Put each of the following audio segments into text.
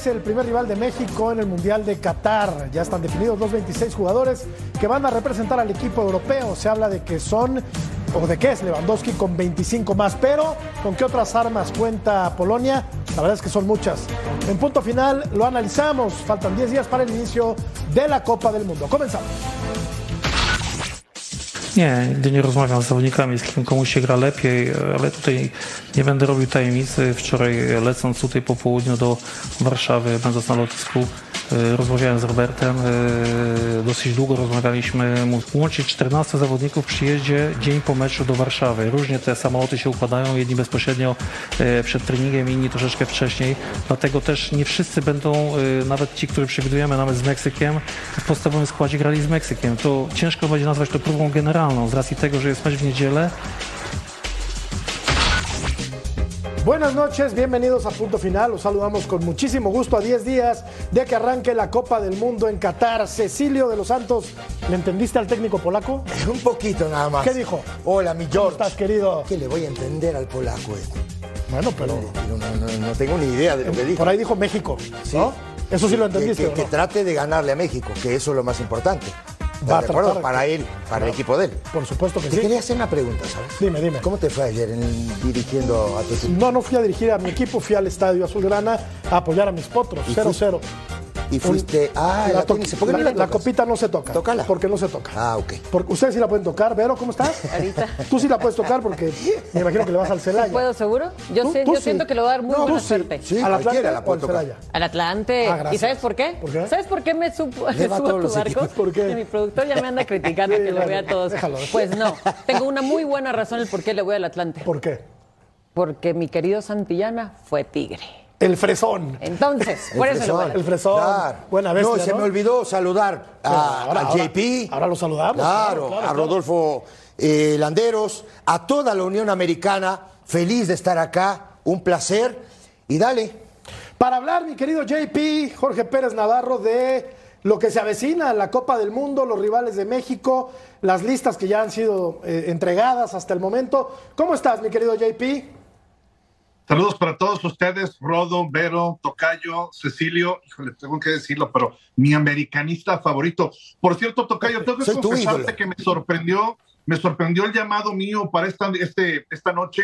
Es el primer rival de México en el Mundial de Qatar. Ya están definidos los 26 jugadores que van a representar al equipo europeo. Se habla de que son, o de que es Lewandowski con 25 más, pero ¿con qué otras armas cuenta Polonia? La verdad es que son muchas. En punto final lo analizamos. Faltan 10 días para el inicio de la Copa del Mundo. Comenzamos. Nie, nigdy nie rozmawiam z zawodnikami, z kim komuś się gra lepiej, ale tutaj nie będę robił tajemnicy. Wczoraj lecąc tutaj po południu do Warszawy, będąc na lotnisku, e, rozmawiałem z Robertem, e, dosyć długo rozmawialiśmy. Łączyć 14 zawodników w przyjeździe dzień po meczu do Warszawy. Różnie te samoloty się układają, jedni bezpośrednio e, przed treningiem, inni troszeczkę wcześniej. Dlatego też nie wszyscy będą, nawet ci, którzy przewidujemy nawet z Meksykiem, w podstawowym składzie grali z Meksykiem. To ciężko będzie nazwać to próbą generalną z racji tego, że jest mecz w niedzielę. Buenas noches, bienvenidos a Punto Final. Los saludamos con muchísimo gusto a 10 días de que arranque la Copa del Mundo en Qatar. Cecilio de los Santos, ¿le entendiste al técnico polaco? Un poquito nada más. ¿Qué dijo? Hola, mi ¿Cómo George. estás, querido? ¿Qué le voy a entender al polaco este? Bueno, pero no, no- no tengo ni idea de lo que dijo. por ahí dijo México, Sí. ¿no? Eso sí lo entendiste, Que, ¿o que trate de ganarle a México, que eso es lo más importante. Va a ¿De acuerdo? tratar- Para él, para el equipo de él. Por supuesto que Te sí. quería hacer una pregunta, ¿sabes? Dime, dime. ¿Cómo te fue ayer en- dirigiendo a tu equipo? No, no fui a dirigir a mi equipo, fui al Estadio Azulgrana a apoyar a mis potros, ¿Y 0-0. Y fuiste. Ah, la, to- tenis. ¿Por qué no la- la, copita no se toca. Tócala. Porque no se toca. Ah, ok. Porque ustedes sí la pueden tocar. Vero, ¿cómo estás? Ahorita. Tú sí la puedes tocar porque me imagino que le vas al Celaya. ¿Puedo seguro? Yo Tú- sé, tú yo sí. siento que le va a dar muy No, buena sí. suerte. Sí, ¿Al Atlante la o puede al tocar. Celaya? Al Atlante. Ah. ¿Y sabes por qué? ¿Por qué? ¿Sabes por qué me supo, a subo a tu los barco? equipos. ¿Por qué? Que Mi productor ya me anda criticando que bueno, voy a todos. Pues no, tengo una muy buena razón el por qué le voy al Atlante. ¿Por qué? Porque mi querido Santillana fue tigre. El fresón. Entonces, por eso le voy. El fresón. Claro. Buena bestia, No, se ¿no? me olvidó saludar a, Ahora- a ahora- JP. ahora lo saludamos, Claro, claro, claro, a. Rodolfo eh, Landeros, a toda la Unión Americana. Feliz de estar acá. Un placer. Y dale. Para hablar, mi querido JP, Jorge Pérez Navarro, de lo que se avecina, la Copa del Mundo, los rivales de México, las listas que ya han sido eh, entregadas hasta el momento. ¿Cómo estás, mi querido JP? Saludos para todos ustedes, Rodo, Vero, Tocayo, Cecilio, híjole, tengo que decirlo, pero mi americanista favorito. Por cierto, Tocayo, tengo que Soy confesarte que me sorprendió, me sorprendió el llamado mío para esta, este, esta noche.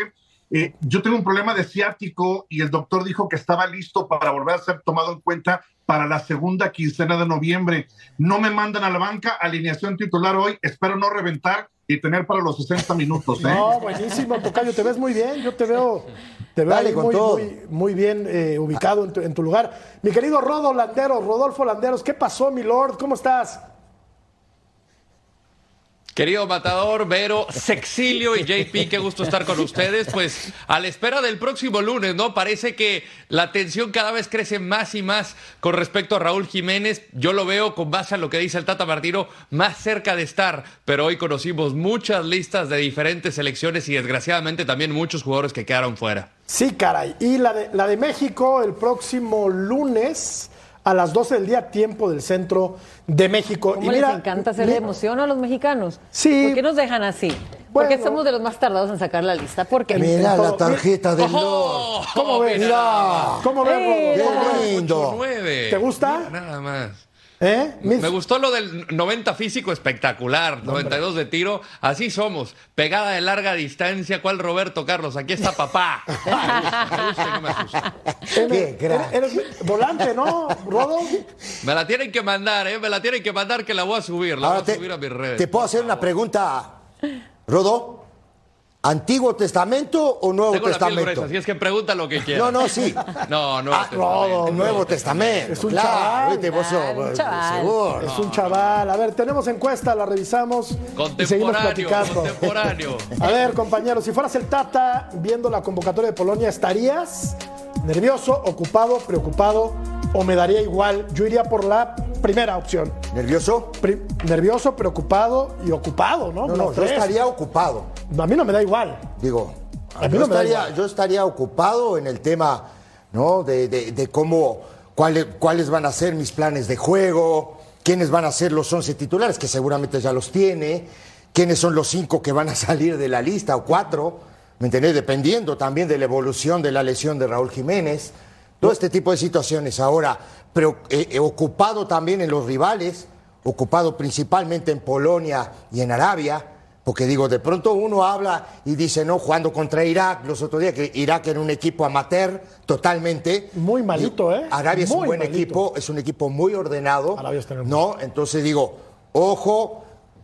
Eh, yo tengo un problema de ciático y el doctor dijo que estaba listo para volver a ser tomado en cuenta para la segunda quincena de noviembre. No me mandan a la banca, alineación titular hoy, espero no reventar y tener para los 60 minutos. ¿eh? No, buenísimo, Tocayo, te ves muy bien. Yo te veo, te veo Dale muy, muy bien eh, ubicado en tu, en tu lugar. Mi querido Rodo Landeros, Rodolfo Landeros, ¿qué pasó, mi lord? ¿Cómo estás? Querido Matador, Vero, Sexilio y JP, qué gusto estar con ustedes. Pues a la espera del próximo lunes, ¿no? Parece que la tensión cada vez crece más y más con respecto a Raúl Jiménez. Yo lo veo con base a lo que dice el Tata Martino, más cerca de estar. Pero hoy conocimos muchas listas de diferentes selecciones y desgraciadamente también muchos jugadores que quedaron fuera. Sí, caray. Y la de, la de México el próximo lunes a las 12 del día, tiempo del centro de México. ¿Cómo y mira, les encanta hacerle mi- emoción a los mexicanos? Sí. ¿Por qué nos dejan así? ¿Por qué Bueno. somos de los más tardados en sacar la lista? ¿Por qué? Mira la tarjeta del Lord. ¡Oh! ¿Cómo ves? Mira. ¿Cómo ves. Qué lindo. 9. ¿Te gusta? Nada más. ¿Eh? Mis- Me gustó lo del 90 físico espectacular, 92 de tiro, así somos, pegada de larga distancia, ¿cuál Roberto Carlos? Aquí está papá. Volante, ¿no, Rodo? Me la tienen que mandar, ¿eh? Me la tienen que mandar que la voy a subir, la Ahora voy te, a subir a mis redes. te puedo hacer una pregunta Rodó, ¿Antiguo Testamento o Nuevo Tengo la piel Testamento? gruesa, así es que pregunta lo que quieras. No, no, sí. No, no. Ah, no, Nuevo Testamento. Es un claro, chaval. viste, vos chaval. seguro. Es un chaval. A ver, tenemos encuesta, la revisamos y seguimos Contemporáneo, platicando. contemporáneo. A ver, compañero, si fueras el Tata viendo la convocatoria de Polonia, ¿estarías nervioso, ocupado, preocupado o me daría igual? Yo iría por la primera opción. ¿Nervioso? Pri- nervioso, preocupado y ocupado, ¿no? No, no, yo estaría ocupado. A mí no me da igual. Digo, A mí yo, no me da estaría, igual. yo estaría ocupado en el tema, ¿no? De, de- de cómo, cuáles, cuáles van a ser mis planes de juego, quiénes van a ser los 11 titulares, que seguramente ya los tiene, quiénes son los cinco que van a salir de la lista o cuatro, ¿me entendés? Dependiendo también de la evolución de la lesión de Raúl Jiménez, todo este tipo de situaciones. Ahora, pero eh, eh, ocupado también en los rivales, ocupado principalmente en Polonia y en Arabia, porque digo, de pronto uno habla y dice, no, jugando contra Irak, los otros días, que Irak era un equipo amateur totalmente. Muy malito, ¿eh? Arabia es un buen malito. equipo, es un equipo muy ordenado. Arabia está en el- No, entonces digo, ojo,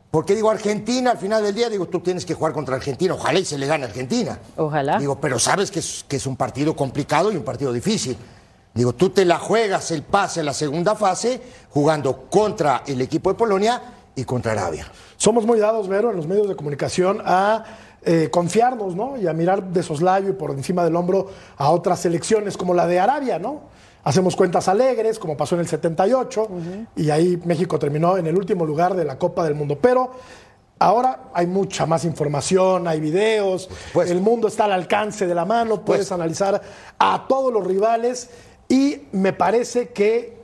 porque digo Argentina, al final del día, digo, tú tienes que jugar contra Argentina, ojalá y se le gane a Argentina. Ojalá. Digo, pero sabes que es, que es un partido complicado y un partido difícil. Digo, tú te la juegas el pase en la segunda fase jugando contra el equipo de Polonia y contra Arabia. Somos muy dados, Vero, en los medios de comunicación a eh, confiarnos, ¿no? Y a mirar de soslayo y por encima del hombro a otras selecciones como la de Arabia, ¿no? Hacemos cuentas alegres, como pasó en el 78, y ahí México terminó en el último lugar de la Copa del Mundo. Pero ahora hay mucha más información, hay videos, el mundo está al alcance de la mano, puedes analizar a todos los rivales, y me parece que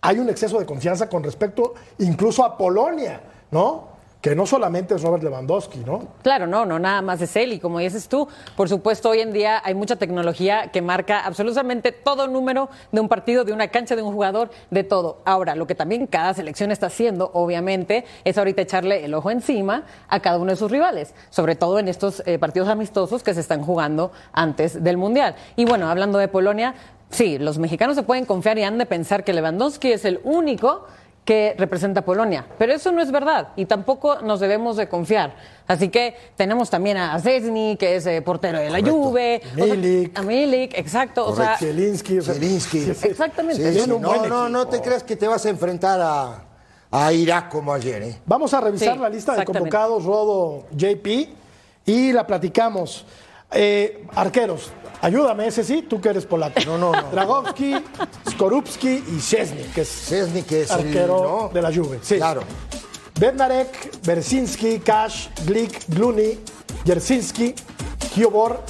hay un exceso de confianza con respecto incluso a Polonia, ¿no? Que no solamente es Robert Lewandowski, ¿no? Claro, no, no, nada más es él. Y como dices tú, por supuesto, hoy en día hay mucha tecnología que marca absolutamente todo número de un partido, de una cancha, de un jugador, de todo. Ahora, lo que también cada selección está haciendo, obviamente, es ahorita echarle el ojo encima a cada uno de sus rivales, sobre todo en estos eh, partidos amistosos que se están jugando antes del Mundial. Y bueno, hablando de Polonia, sí, los mexicanos se pueden confiar y han de pensar que Lewandowski es el único que representa a Polonia. Pero eso no es verdad y tampoco nos debemos de confiar. Así que tenemos también a Zesny, que es eh, portero de la Correcto. Juve. o sea, Milik. a Milik, exacto. O sea, Zielinski. o sea, Zielinski. sí, sí. Exactamente. Sí, sí, no, no, no te creas que te vas a enfrentar a, a Irak como ayer, ¿eh? Vamos a revisar Sí, la lista de convocados, Rodo, JP, y la platicamos. Eh, arqueros, ayúdame, ese sí, tú que eres polaco. No, no, no. Dragowski, Skorupski y Szczesny, que es Szczesny, que es el, arquero ¿no? de la Juve. Sí. Claro. Bednarek, Bersinski, Kasz, Glik, Gluni, Jersinski, Kiobor,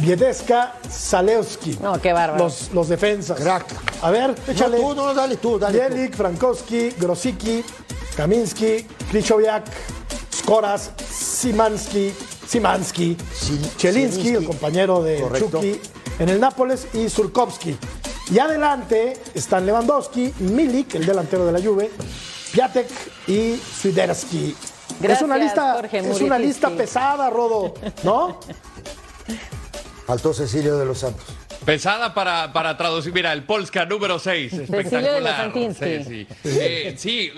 Biedeska, Zalewski. No, qué bárbaro. Los, los defensas. Crack. A ver, échale. No, tú, no, dale tú, dale tú. Bielik, Frankowski, Grosicki, Kaminski, Krychowiak, Skoras, Simanski, Chelinski, Zielinski. el compañero de Correcto. Chucky en el Nápoles, y Surkovsky. Y adelante están Lewandowski, Milik, el delantero de la Juve, Piatek y Swiderski. es una lista, Jorge es una lista pesada, Rodo, ¿no? Faltó Cecilio de los Santos. Pesada para, para traducir. Mira, el Polska número 6. de los Espectacular. Santinsky. Sí, sí. Eh, sí,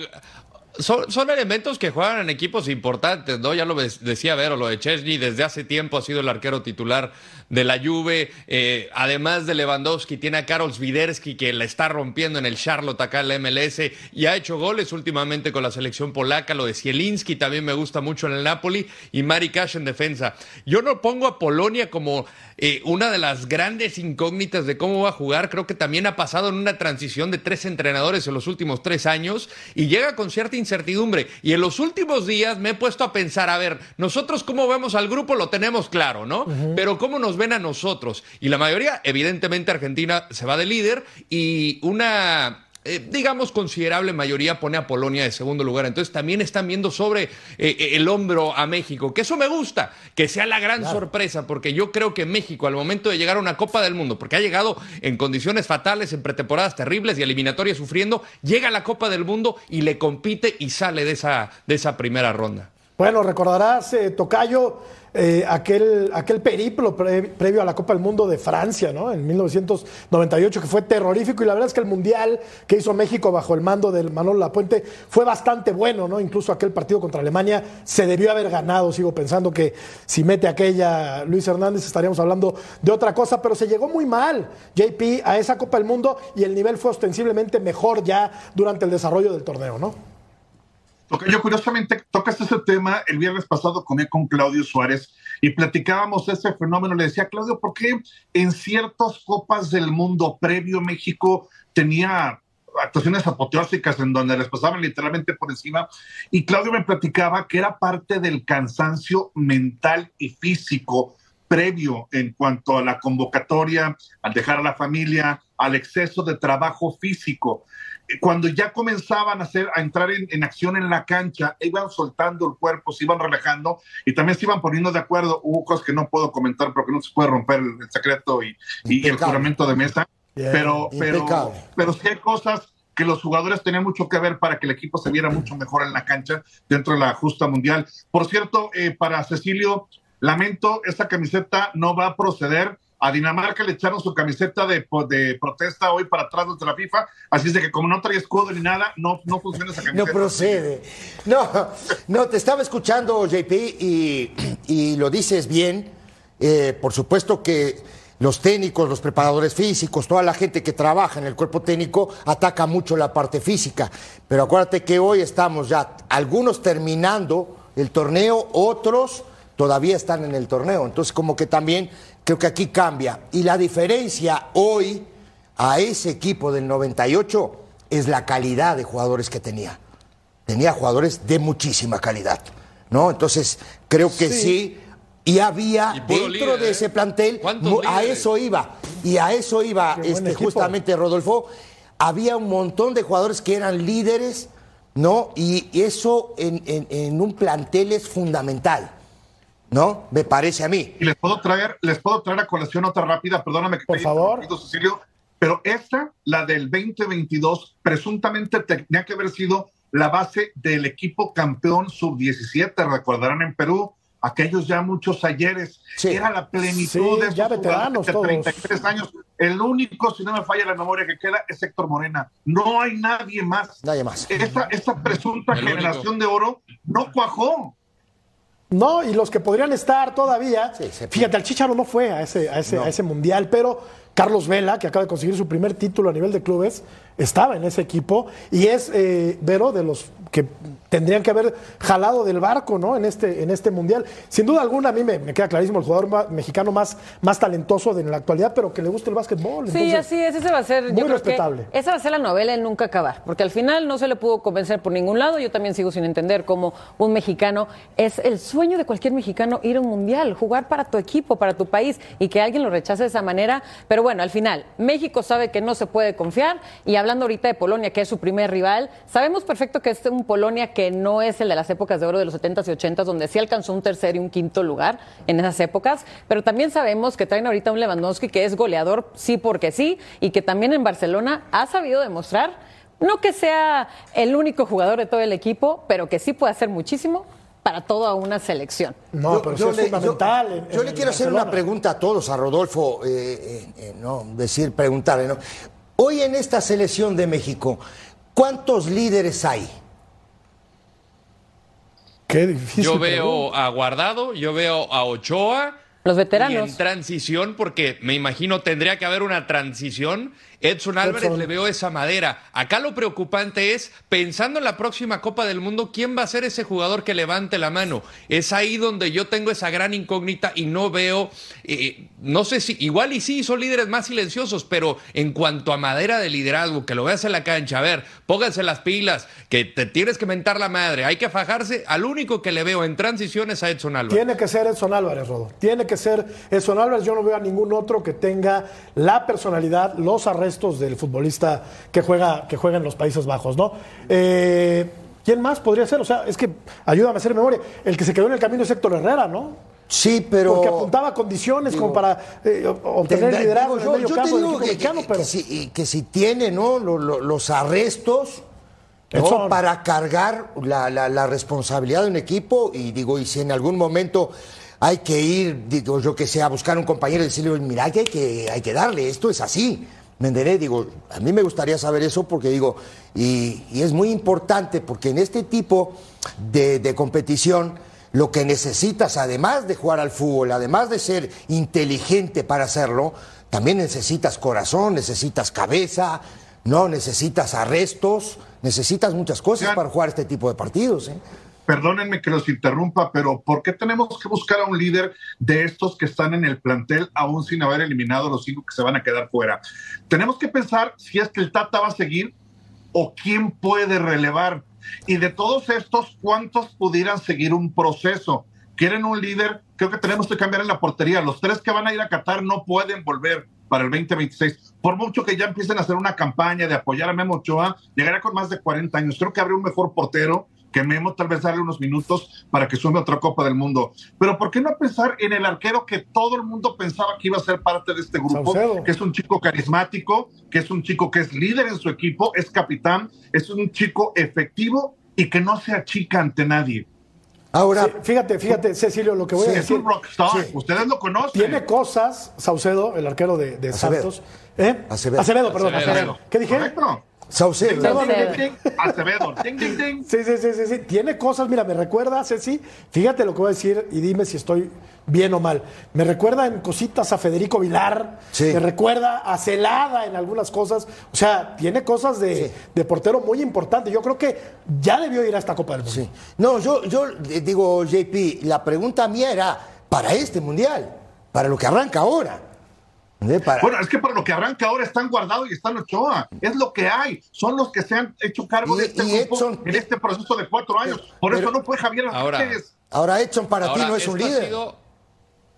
son, son elementos que juegan en equipos importantes, ¿no? Ya lo decía Vero, lo de Chesney desde hace tiempo ha sido el arquero titular de la Juve. Eh, además de Lewandowski, tiene a Karol Swiderski que la está rompiendo en el Charlotte acá en la MLS y ha hecho goles últimamente con la selección polaca. Lo de Zielinski también me gusta mucho en el Napoli y Mari Cash en defensa. Yo no pongo a Polonia como eh, una de las grandes incógnitas de cómo va a jugar. Creo que también ha pasado en una transición de tres entrenadores en los últimos tres años y llega con cierta incertidumbre. Y en los últimos días me he puesto a pensar, a ver, nosotros cómo vemos al grupo lo tenemos claro, ¿no? Pero cómo nos ven a nosotros. Y la mayoría, evidentemente, Argentina se va de líder y una eh, digamos, considerable mayoría pone a Polonia de segundo lugar. Entonces también están viendo sobre eh, el hombro a México, que eso me gusta, que sea la gran sorpresa, porque yo creo que México, al momento de llegar a una Copa del Mundo, porque ha llegado en condiciones fatales, en pretemporadas terribles y eliminatorias sufriendo, llega a la Copa del Mundo y le compite y sale de esa, de esa primera ronda. Bueno, recordarás, eh, Tocayo, eh, aquel, aquel periplo pre- previo a la Copa del Mundo de Francia, ¿no? En 1998, que fue terrorífico. Y la verdad es que el Mundial que hizo México bajo el mando del Manolo Lapuente fue bastante bueno, ¿no? Incluso aquel partido contra Alemania se debió haber ganado. Sigo pensando que si mete aquella Luis Hernández estaríamos hablando de otra cosa, pero se llegó muy mal, JP, a esa Copa del Mundo y el nivel fue ostensiblemente mejor ya durante el desarrollo del torneo, ¿no? Porque yo curiosamente tocas ese tema el viernes pasado comí con Claudio Suárez y platicábamos ese fenómeno. Le decía, Claudio, ¿por qué en ciertas copas del mundo previo México tenía actuaciones apoteósicas en donde les pasaban literalmente por encima? Y Claudio me platicaba que era parte del cansancio mental y físico previo en cuanto a la convocatoria, al dejar a la familia, al exceso de trabajo físico cuando ya comenzaban a, hacer, a entrar en, en, acción en la cancha, iban soltando el cuerpo, se iban relajando y también se iban poniendo de acuerdo. Hubo cosas que no puedo comentar porque no se puede romper el, el secreto y, y, el juramento de mesa. Pero, pero, pero sí hay cosas que los jugadores tenían mucho que ver para que el equipo se viera mucho mejor en la cancha dentro de la justa mundial. Por cierto, eh, para Cecilio, lamento, esta camiseta no va a proceder a Dinamarca le echaron su camiseta de, de, protesta hoy para atrás de la FIFA, así es de que como no trae escudo ni nada, no, no funciona esa camiseta. No procede. No, no, te estaba escuchando, JP, y, y lo dices bien. Eh, por supuesto que los técnicos, los preparadores físicos, toda la gente que trabaja en el cuerpo técnico ataca mucho la parte física. Pero acuérdate que hoy estamos ya, algunos terminando el torneo, otros todavía están en el torneo. Entonces, como que también creo que aquí cambia. Y la diferencia hoy a ese equipo del 98 es la calidad de jugadores que tenía. Tenía jugadores de muchísima calidad, ¿no? Entonces, creo que sí. sí y había Y dentro líder, de ¿eh? ese plantel, ¿Cuántos mu- a eso iba. Y a eso iba este, justamente Rodolfo. Había un montón de jugadores que eran líderes, ¿no? Y, y eso en, en- en un plantel es fundamental, ¿no? Me parece a mí. Y les puedo traer, les puedo traer a colación otra rápida, perdóname que Por te favor. Cecilio, pero esta, la del 2022, presuntamente tenía que haber sido la base del equipo campeón sub-17, recordarán en Perú, aquellos ya muchos ayeres, Sí. era la plenitud Sí, de esos ya veteranos jugadores de todos. 33 años. El único, si no me falla la memoria que queda, es Héctor Morena. No hay nadie más. Nadie más. Esta, esta presunta El único. generación de oro no cuajó. No, y los que podrían estar todavía. Sí, fíjate, el Chicharo no fue a ese, a, ese, a ese mundial, pero Carlos Vela, que acaba de conseguir su primer título a nivel de clubes, estaba en ese equipo y es, eh, Vero, de los que tendrían que haber jalado del barco ¿no? en, este, en este mundial. Sin duda alguna, a mí me, me queda clarísimo el jugador ma- mexicano más, más talentoso de la actualidad, pero que le gusta el básquetbol. Sí, Entonces, así es, ese va a ser, muy yo creo respetable. que esa va a ser la novela en nunca acabar, porque al final no se le pudo convencer por ningún lado, yo también sigo sin entender cómo un mexicano, es el sueño de cualquier mexicano ir a un mundial, jugar para tu equipo, para tu país, y que alguien lo rechace de esa manera, pero bueno, al final, México sabe que no se puede confiar, y hablando ahorita de Polonia, que es su primer rival, sabemos perfecto que es un Polonia que no es el de las épocas de oro de los 70s y 80s, donde sí alcanzó un tercer y un quinto lugar en esas épocas, pero también sabemos que traen ahorita un Lewandowski que es goleador, sí porque sí, y que también en Barcelona ha sabido demostrar, no que sea el único jugador de todo el equipo, pero que sí puede hacer muchísimo para toda una selección. No, Yo- pero yo le- fundamental. Yo, en- yo en le quiero hacer Barcelona. una pregunta a todos, a Rodolfo, eh, eh, eh, no decir, preguntarle, ¿no? Hoy en esta selección de México, ¿cuántos líderes hay? Qué difícil. Yo pregunta. veo a Guardado, yo veo a Ochoa. Los Y veteranos. en transición, porque me imagino tendría que haber una transición. Edson Álvarez Edson. le veo esa madera. Acá lo preocupante es, pensando en la próxima Copa del Mundo, ¿quién va a ser ese jugador que levante la mano? Es ahí donde yo tengo esa gran incógnita y no veo, eh, no sé si, igual y sí, son líderes más silenciosos, pero en cuanto a madera de liderazgo, que lo veas en la cancha, a ver, pónganse las pilas, que te tienes que mentar la madre, hay que fajarse, al único que le veo en transición es a Edson Álvarez. Tiene que ser Edson Álvarez, Rodo. Tiene que ser Edson Álvarez. Yo no veo a ningún otro que tenga la personalidad, los arrestos del futbolista que juega, que juega en los Países Bajos, ¿no? Eh, ¿Quién más podría ser? O sea, es que ayúdame a hacer memoria. El que se quedó en el camino es Héctor Herrera, ¿no? Sí, pero... Porque apuntaba condiciones como para eh, obtener Tendrá- liderazgo digo, en el yo, yo te digo que, mexicano, que- pero que si, que si tiene ¿no? Lo- lo- los arrestos, ¿no? para cargar la, la, la, responsabilidad de un equipo y digo, y si en algún momento hay que ir, digo yo que sea, a buscar un compañero y decirle, mira, que hay que, hay que darle, esto es así. ¿Me enteré? Digo, a mí me gustaría saber eso porque digo, y, y es muy importante porque en este tipo de, de competición, lo que necesitas, además de jugar al fútbol, además de ser inteligente para hacerlo, también necesitas corazón, necesitas cabeza, no necesitas arrestos, necesitas muchas cosas para jugar este tipo de partidos. ¿eh? Perdónenme que los interrumpa, pero ¿por qué tenemos que buscar a un líder de estos que están en el plantel aún sin haber eliminado los cinco que se van a quedar fuera? Tenemos que pensar si es que el Tata va a seguir o quién puede relevar. Y de todos estos, ¿cuántos pudieran seguir un proceso? ¿Quieren un líder? Creo que tenemos que cambiar en la portería. Los tres que van a ir a Qatar no pueden volver para el 2026. Por mucho que ya empiecen a hacer una campaña de apoyar a Memo Ochoa, llegará con más de 40 años. Creo que habría un mejor portero que Memo, tal vez darle unos minutos para que sume otra Copa del Mundo. Pero ¿por qué no pensar en el arquero que todo el mundo pensaba que iba a ser parte de este grupo? Saucedo. Que es un chico carismático, que es un chico que es líder en su equipo, es capitán, es un chico efectivo y que no se achica ante nadie. Ahora, sí, fíjate, fíjate, Cecilio, lo que voy sí, a decir. Es un rockstar, sí. ustedes lo conocen. Tiene cosas, Saucedo, el arquero de, de Santos. ¿Eh? Acevedo. Acevedo, perdón. Acevedo. Acevedo. ¿Qué dije? Correcto. Saucedo. Acevedo. Ding, ding, ding. Sí, sí, sí, sí, sí. Tiene cosas, mira, me recuerda, Ceci, fíjate lo que voy a decir y dime si estoy bien o mal. Me recuerda en cositas a Federico Vilar, Sí. me recuerda a Celada en algunas cosas. O sea, tiene cosas de, Sí. de portero muy importante. Yo creo que ya debió ir a esta Copa del Mundo. Sí. No, yo, yo eh, digo, JP, la pregunta mía era para este mundial, para lo que arranca ahora. ¿Eh? Para- Bueno, es que para lo que arranca ahora están guardados y están Ochoa. Es lo que hay. Son los que se han hecho cargo Y- de este grupo Edson- en este proceso de cuatro años. Por Pero- eso no fue Javier Ahora-. Ahora Edson para ti no es un ha líder. sido-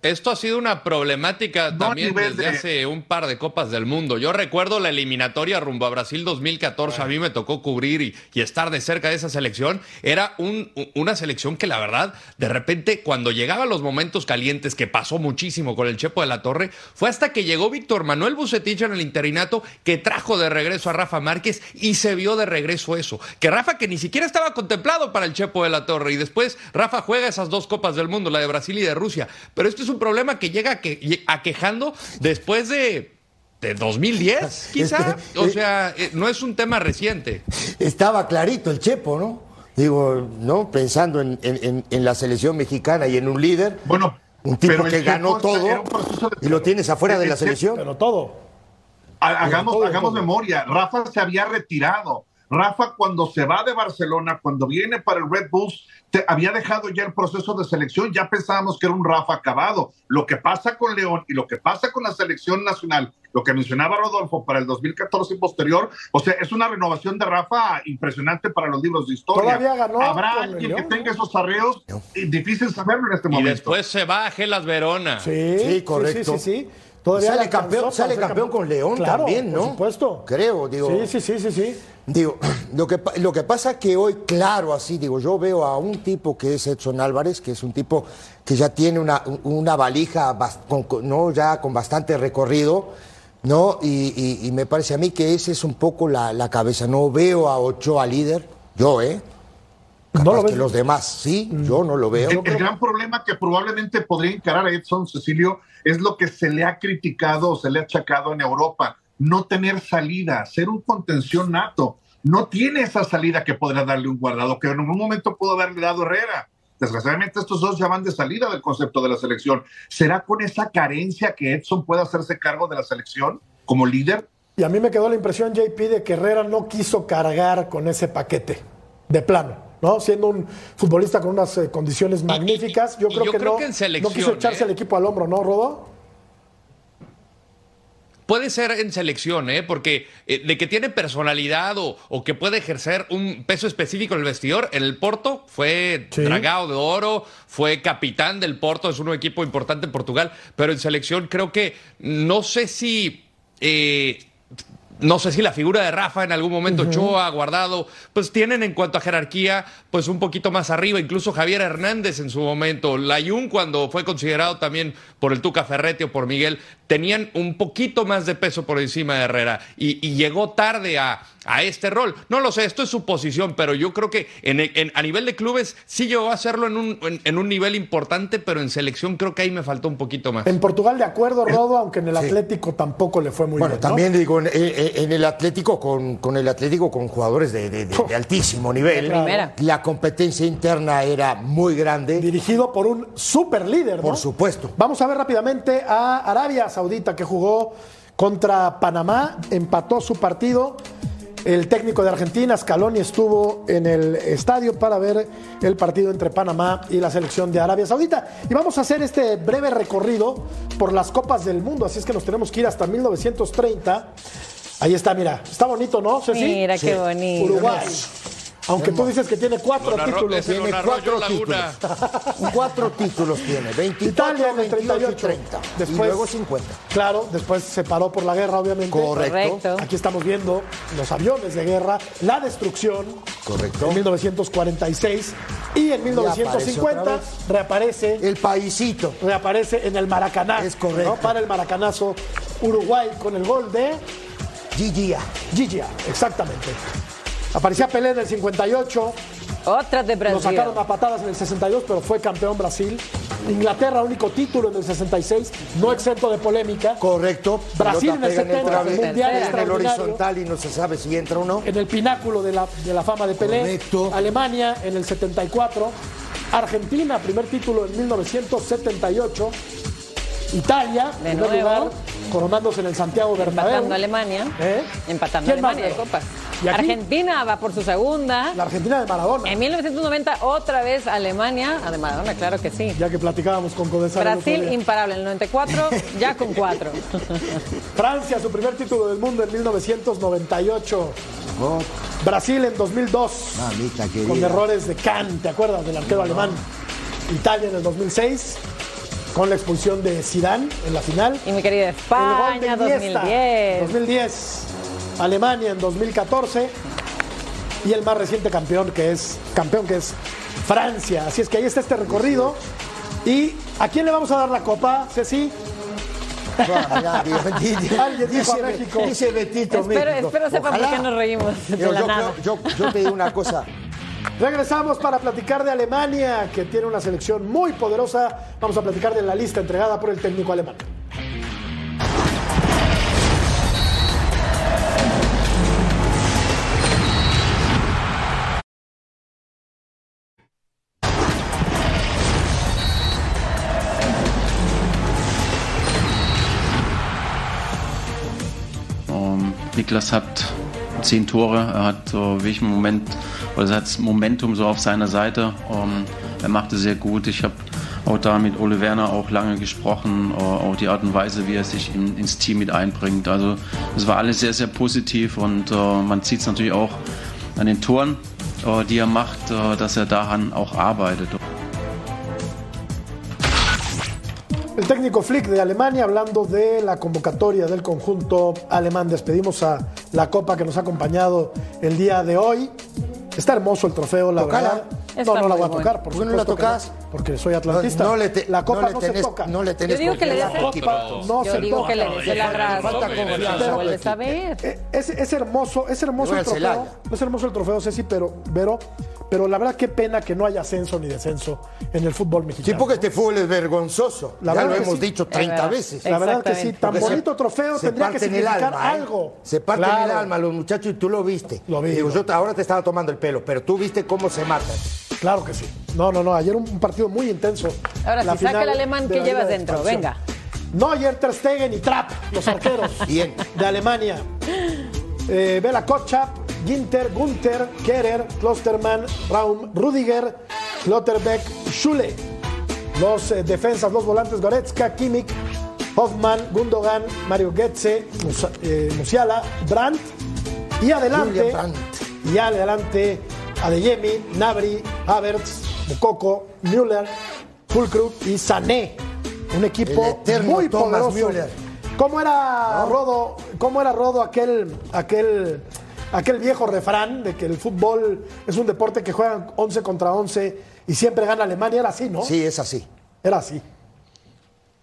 esto ha sido una problemática No también desde de- hace un par de Copas del Mundo. Yo recuerdo la eliminatoria rumbo a Brasil 2014. A mí me tocó cubrir y, y estar de cerca de esa selección. Era un- una selección que la verdad, de repente, cuando llegaban los momentos calientes, que pasó muchísimo con el Chepo de la Torre, fue hasta que llegó Víctor Manuel Bucetich en el interinato que trajo de regreso a Rafa Márquez y se vio de regreso eso. Que Rafa, que ni siquiera estaba contemplado para el Chepo de la Torre. Y después Rafa juega esas dos Copas del Mundo, la de Brasil y de Rusia. Pero este es un problema que llega que, aquejando después de, de 2010, quizá. Este, O sea, eh, no es un tema reciente. Estaba clarito el Chepo, ¿no? Digo, ¿no? Pensando en, en- la selección mexicana y en un líder. Bueno, un tipo pero que ganó todo de- y lo tienes afuera de la selección. Pero todo. Ha- Hagamos, todo, hagamos todo. memoria. Rafa se había retirado. Rafa, cuando se va de Barcelona, cuando viene para el Red Bulls, te- había dejado ya el proceso de selección. Ya pensábamos que era un Rafa acabado. Lo que pasa con León y lo que pasa con la selección nacional, lo que mencionaba Rodolfo para el 2014 y posterior, o sea, es una renovación de Rafa impresionante para los libros de historia. Todavía ganó Habrá alguien que tenga ¿no? esos arreos, y difícil saberlo en este Y momento. después se va a Gelas Verona. Sí, Sí, sí, correcto. Sí, sí, sí. Todavía sale campeón, sale campeón con León Claro, también, ¿no? Por supuesto. Creo, digo. Sí, sí, sí, sí, sí. Digo, lo que, lo que pasa que hoy, claro, así digo, yo veo a un tipo que es Edson Álvarez, que es un tipo que ya tiene una, una valija con- con- ¿no? ya con bastante recorrido, ¿no? Y, y- y me parece a mí que esa es un poco la, la cabeza. No veo a Ochoa líder, yo, ¿eh? No lo que ves. los demás, sí, yo no lo veo. El, el gran problema que probablemente podría encarar a Edson Cecilio es lo que se le ha criticado o se le ha achacado en Europa, no tener salida, ser un contención nato. No tiene esa salida que podrá darle un guardado, que en algún momento pudo haberle dado Herrera. Desgraciadamente estos dos ya van de salida del concepto de la selección. ¿Será con esa carencia que Edson pueda hacerse cargo de la selección como líder? Y a mí me quedó la impresión, JP, de que Herrera no quiso cargar con ese paquete, de plano, ¿no? Siendo un futbolista con unas eh, condiciones magníficas, yo y creo yo que creo no, que en no quiso echarse ¿eh? el equipo al hombro, ¿no, Rodo? Puede ser en selección, ¿eh? porque eh, de que tiene personalidad o, o que puede ejercer un peso específico en el vestidor, en el Porto fue Sí. dragado de oro, fue capitán del Porto, es un equipo importante en Portugal, pero en selección creo que no sé si... eh, no sé si la figura de Rafa en algún momento, Ochoa, Guardado, pues tienen en cuanto a jerarquía, pues un poquito más arriba, incluso Javier Hernández en su momento, Layún cuando fue considerado también por el Tuca Ferretti o por Miguel, tenían un poquito más de peso por encima de Herrera y, y llegó tarde a, a este rol. No lo sé, esto es su posición, pero yo creo que en, en- a nivel de clubes sí llegó a hacerlo en un, en, en un nivel importante, pero en selección creo que ahí me faltó un poquito más. En Portugal, de acuerdo, Rodo, aunque en el Atlético tampoco le fue muy Bueno, bien. ¿no? también digo, en, el Atlético, con, con el Atlético, con jugadores de, de- de- de altísimo nivel. De primera. La competencia interna era muy grande. Dirigido por un super líder, ¿no? Por supuesto. Vamos a ver rápidamente a Arabia Saudita que jugó contra Panamá, empató su partido. El técnico de Argentina, Scaloni, estuvo en el estadio para ver el partido entre Panamá y la selección de Arabia Saudita. Y vamos a hacer este breve recorrido por las Copas del Mundo, así es que nos tenemos que ir hasta 1930. Ahí está, mira, está bonito, ¿no? Ceci? Mira qué bonito. Uruguay. Aunque tú dices que tiene cuatro títulos. Tiene cuatro títulos. Cuatro títulos tiene. 24, Italia en el 28 y 38. 30. Después, y luego 50. Claro, después se paró por la guerra, obviamente. Correcto. Correcto. Aquí estamos viendo los aviones de guerra, la destrucción. Correcto. En 1946 y en 1950 otra vez. reaparece, El paisito. reaparece en el Maracaná. Es correcto. ¿no? Para el Maracanazo Uruguay con el gol de Gigia. Gigia, exactamente. Aparecía Pelé en el 58, Otra de lo Brasil. sacaron a patadas en el 62, pero fue campeón Brasil. Inglaterra, único título en el 66, no exento de polémica. Correcto. Brasil en el pega 70, traves, mundial en el horizontal y no se sabe si entra o no. en el pináculo de la, de la fama de Pelé. Correcto. Alemania en el 74. Argentina, primer título en 1978. Italia, De primer nuevo. lugar, coronándose en el Santiago Bernabéu. Empatando a Alemania. ¿Eh? Empatando a ¿Quién más, Alemania de? Argentina va por su segunda. La Argentina de Maradona. En 1990 otra vez Alemania. Ah, de Maradona, claro que sí. Ya que platicábamos con Codesal. el Brasil imparable en el 94, ya con cuatro. Francia, su primer título del mundo en 1998. Brasil en 2002. Mamita Con errores de Kahn, ¿te acuerdas? Del arquero alemán. Italia en el 2006. Con la expulsión de Zidane en la final. Y mi querida El gol de España, Iniesta, 2010. 2010. Alemania en 2014. Y el más reciente campeón que es campeón que es Francia. Así es que ahí está este recorrido. ¿Y a quién le vamos a dar la copa, Ceci? Alguien dijo a dice- México. Dice Betito Espero, México. espero sepan por qué nos reímos de Yo, la yo nada. creo- yo- yo te digo una cosa. Regresamos para platicar de Alemania, que tiene una selección muy poderosa. Vamos a platicar de la lista entregada por el técnico alemán. Niklas hat zehn Tore, er hat so im Moment, oder er hat das Momentum so auf seiner Seite. Ähm, er macht es sehr gut. Ich habe auch da mit Ole Werner auch lange gesprochen, äh, auch die Art und Weise, wie er sich in, ins Team mit einbringt. Also es war alles sehr, sehr positiv und äh, man sieht es natürlich auch an den Toren, äh, die er macht, äh, dass er daran auch arbeitet. El técnico Flick de Alemania hablando de la convocatoria del conjunto alemán. Despedimos a la copa que nos ha acompañado el día de hoy. Está hermoso el trofeo, la Tócala. verdad. Está no, no la voy a bueno. tocar, por ¿Por qué no la tocas? porque soy atlantista. No, no le te- la copa no no, le tenés, se toca. no le tenés Yo digo que le des el no Yo se digo toca. que le des el abrazo. vuelves a ver. Eh, Es, es hermoso, es hermoso el trofeo. Es hermoso el trofeo, Ceci, pero, pero, pero la verdad qué pena que no haya ascenso ni descenso en el fútbol mexicano. Sí, porque este fútbol es vergonzoso. La ya verdad lo que hemos sí. dicho Es 30 verdad. veces. La verdad que sí, tan Porque se- bonito trofeo se tendría que el significar alma, ¿eh? algo. Se parten Claro. el alma los muchachos y tú lo viste. Lo vi, Digo, yo te- ahora te estaba tomando el pelo, pero tú viste cómo se matan. Claro que sí. No, no, no. Ayer un, un partido muy intenso. Ahora La sí, saca el alemán la llevas de dentro. Venga. Neuer, Ter Stegen y Trapp, los arqueros Bien. de Alemania. Eh, Bela Kotschap, Ginter, Gunther, Kerer, Klostermann, Raum, Rudiger, Klotterbeck, Schule. Los eh, defensas, los volantes Goretzka, Kimmich, Hoffmann, Gundogan, Mario Goetze, Mus- eh, Musiala, Brandt. Y adelante, Brandt. y adelante Adeyemi, Nabri, Havertz, Mukoko, Müller, Fulkrug y Sané. Un equipo muy Thomas poderoso. Müller. ¿Cómo era Rodo? ¿Cómo era Rodo aquel, aquel, aquel viejo refrán de que el fútbol es un deporte que juegan 11 contra 11 y siempre gana Alemania? Era así, ¿no? Sí, es así. Era así.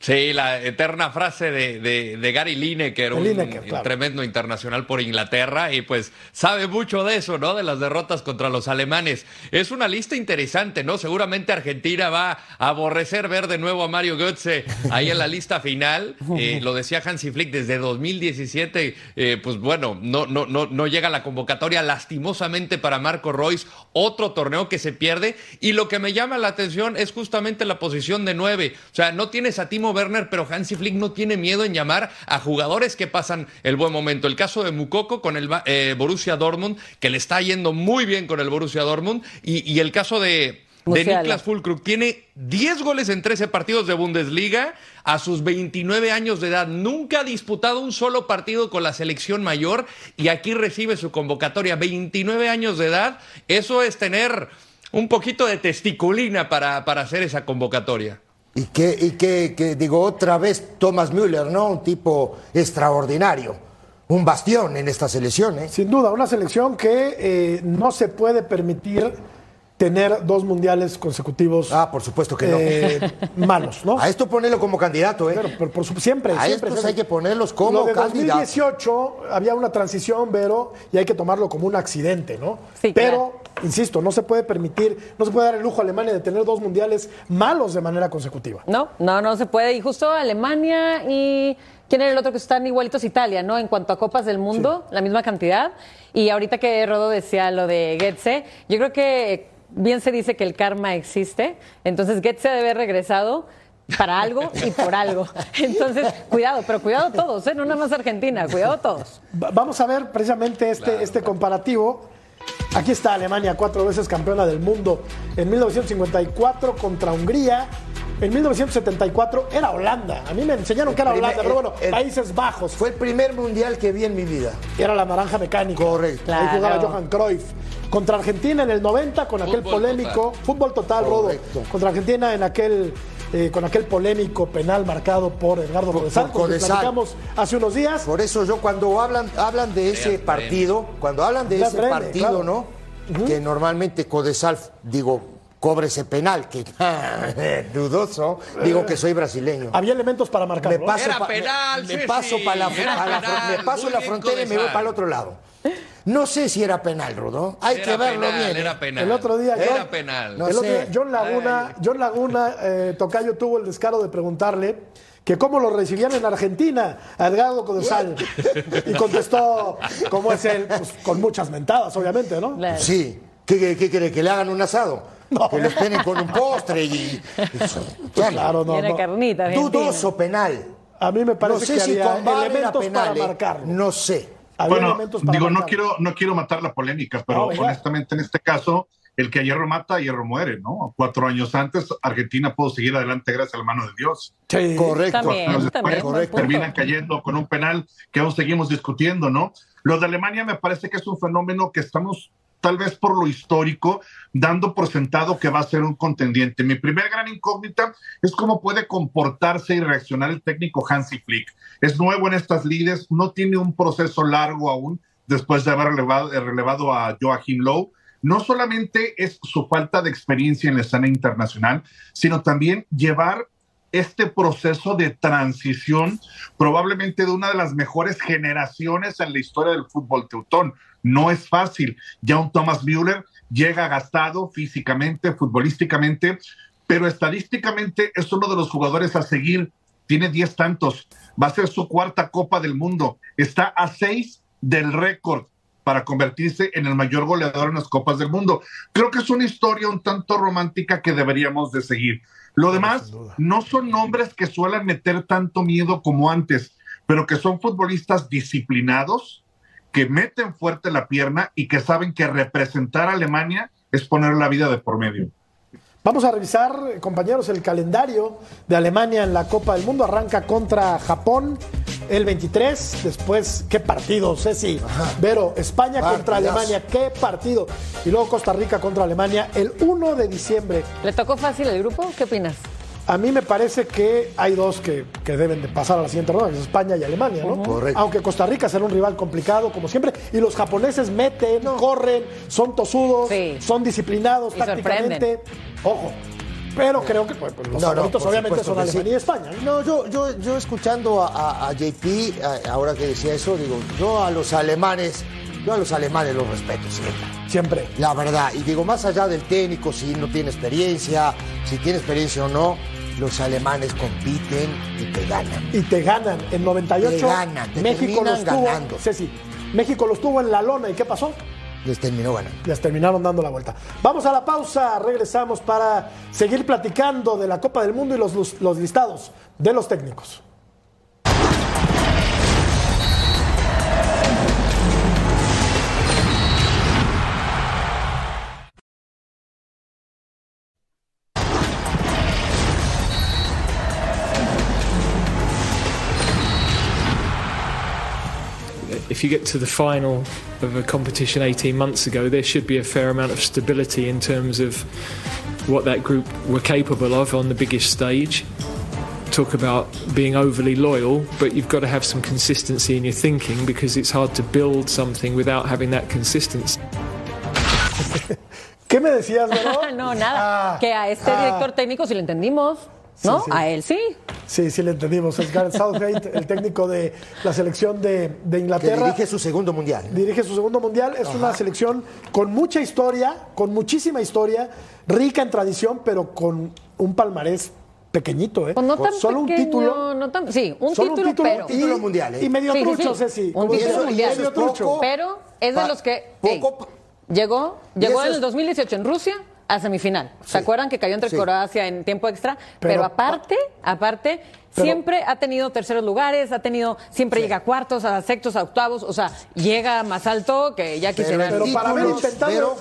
Sí, la eterna frase de, de, de Gary Lineker, un Lineker, claro. tremendo internacional por Inglaterra, y pues sabe mucho de eso, ¿no? De las derrotas contra los alemanes. Es una lista interesante, ¿no? Seguramente Argentina va a aborrecer ver de nuevo a Mario Götze ahí en la lista final. Eh, lo decía Hansi Flick desde 2017, eh, pues bueno, no, no, no, no llega la convocatoria lastimosamente para Marco Royce, otro torneo que se pierde. Y lo que me llama la atención es justamente la posición de nueve. O sea, no tienes a Timo Werner, pero Hansi Flick no tiene miedo en llamar a jugadores que pasan el buen momento. El caso de Mukoko con el eh, Borussia Dortmund, que le está yendo muy bien con el Borussia Dortmund, y, y el caso de, de. Niklas Fulkrug. Tiene 10 goles en 13 partidos de Bundesliga a sus 29 años de edad. Nunca ha disputado un solo partido con la selección mayor y aquí recibe su convocatoria. 29 años de edad, eso es tener un poquito de testiculina para, para hacer esa convocatoria. Y que, y que, que, digo, otra vez Thomas Müller, ¿no? Un tipo extraordinario, un bastión en esta selección, ¿eh? Sin duda, una selección que eh, no se puede permitir tener dos mundiales consecutivos Ah, por supuesto que no. eh, malos, ¿no? A esto ponerlo como candidato, ¿eh? Pero, pero por su- siempre, A siempre. estos siempre. hay que ponerlos como Lo de candidatos. 2018 había una transición, Vero, y hay que tomarlo como un accidente, ¿no? Sí, Pero, insisto, no se puede permitir, no se puede dar el lujo a Alemania de tener dos mundiales malos de manera consecutiva. No, no, no se puede. Y justo Alemania y. ¿Quién era el otro que están igualitos? Italia, ¿no? En cuanto a Copas del Mundo, la misma cantidad. Y ahorita que Rodo decía lo de Goetze, yo creo que bien se dice que el karma existe. Entonces Goetze debe haber regresado para algo y por algo. Entonces, cuidado, pero cuidado todos, ¿eh? No nada más Argentina, cuidado todos. Va- Vamos a ver precisamente este, este comparativo. Aquí está Alemania, cuatro veces campeona del mundo. En 1954 contra Hungría. En 1974 era Holanda. A mí me enseñaron que era primer- Holanda, pero bueno, el- Países Bajos. Fue el primer mundial que vi en mi vida. Era la naranja mecánica. Correcto. Ahí jugaba. Johan Cruyff. Contra Argentina en el 90 con aquel Fútbol polémico. Fútbol total, Rodo. Correcto. Contra Argentina en aquel. eh, con aquel polémico penal marcado por Edgardo Codesal, que platicamos hace unos días. Por eso yo cuando hablan, hablan de ese partido, cuando hablan de ese partido. ¿no? Que normalmente Codesal, digo, cobre ese penal, que dudoso, digo que soy brasileño. Había elementos para marcarlo. Me paso, Era pa- penal, me, me paso para la, era penal, me paso la frontera y me voy para el otro lado. No sé si era penal, Rodó. Hay Era que verlo penal, bien. ¿eh? Era penal. El otro día, Era John- penal. No el otro sé. día, John Laguna, John Laguna eh, Tocayo tuvo el descaro de preguntarle que cómo lo recibían en Argentina a Edgardo Codesal. y contestó, como es él, pues, con muchas mentadas, obviamente, ¿no? Sí. ¿Qué, qué, qué quiere? ¿Que le hagan un asado? No. Que lo esperen con un postre y... y- Claro, no, Tiene no. carnita. Dudoso penal. A mí me parece no sé que si había elementos penal. para marcarlo. No sé. Había Bueno, digo, no quiero, no quiero matar la polémica, pero honestamente en este caso, el que a hierro mata, a hierro muere, ¿no? Cuatro años antes, Argentina pudo seguir adelante gracias a la mano de Dios. Sí. Correcto. También, después, punto. terminan cayendo con un penal que aún seguimos discutiendo, ¿no? Lo de Alemania me parece que es un fenómeno que estamos, tal vez por lo histórico, dando por sentado que va a ser un contendiente. Mi primer gran incógnita es cómo puede comportarse y reaccionar el técnico Hansi Flick. Es nuevo en estas lides, no tiene un proceso largo aún después de haber relevado, eh, a Joachim Lowe. No solamente es su falta de experiencia en la escena internacional, sino también llevar este proceso de transición, probablemente de una de las mejores generaciones en la historia del fútbol teutón. No es fácil. Ya un Thomas Müller llega gastado físicamente, futbolísticamente, pero estadísticamente es uno de los jugadores a seguir. Tiene 10 tantos. Va a ser su cuarta Copa del Mundo. Está a 6 del récord para convertirse en el mayor goleador en las Copas del Mundo. Creo que es una historia un tanto romántica que deberíamos de seguir. Lo demás no son nombres que suelen meter tanto miedo como antes, pero que son futbolistas disciplinados, que meten fuerte la pierna y que saben que representar a Alemania es poner la vida de por medio. Vamos a revisar, compañeros, el calendario de Alemania en la Copa del Mundo. Arranca contra Japón el 23. Después, qué partido, Ceci. Vero, España contra. Alemania, qué partido. Y luego Costa Rica contra Alemania el 1 de diciembre. ¿Le tocó fácil el grupo? ¿Qué opinas? A mí me parece que hay dos que, que deben de pasar a la siguiente ronda, que es España y Alemania, ¿no? Correcto. Aunque Costa Rica será un rival complicado, como siempre, y los japoneses meten, corren, son tosudos, Sí. son disciplinados Y tácticamente. Ojo, Pero creo que pues, los No, favoritos obviamente son sí. Alemania y España. ¿no? No, yo, yo, yo escuchando a, a- a JP, a- ahora que decía eso, digo, yo a los alemanes, yo a los alemanes los respeto siempre. Siempre. La verdad, y digo, más allá del técnico, si no tiene experiencia, si tiene experiencia o no, los alemanes compiten y te ganan. Y te ganan. En 98 Te ganan, te México los tuvo. ganando. Ceci, México los tuvo en la lona. ¿Y qué pasó? Les terminó ganando. Les terminaron dando la vuelta. Vamos a la pausa, regresamos para seguir platicando de la Copa del Mundo y los, los listados de los técnicos. If you get to the final of a competition 18 months ago, there should be a fair amount of stability in terms of what that group were capable of on the biggest stage. Talk about being overly loyal, but you've got to have some consistency in your thinking because it's hard to build something without having that consistency. ¿Qué me decías, Vero? no, nada. Ah, que a este ah. director técnico sí le entendimos, ¿no? Sí, sí. A él sí. Sí, sí, le entendimos. Es Gareth Southgate, el técnico de la selección de, de Que Inglaterra. dirige su segundo mundial. Dirige su segundo mundial. Es una selección con mucha historia, con muchísima historia, rica en tradición, pero con un palmarés pequeñito, ¿eh? Pues no tan Solo un título. no tan- sí, un solo título, pero. y, Título mundial, ¿eh? y medio Sí, trucho, sí. Ceci. Un título mundial. medio Eso es trucho. poco. Pero es de los que. poco- llegó llegó en el 2018 en Rusia a semifinal. ¿Se Sí. acuerdan que cayó entre Sí. Croacia en tiempo extra? Pero, Pero- aparte, aparte. Pero- siempre ha tenido terceros lugares, ha tenido, siempre llega a cuartos, a sextos, a octavos, o sea, llega más alto que ya Pero quisiera. Pero para haber Títulos, inventado.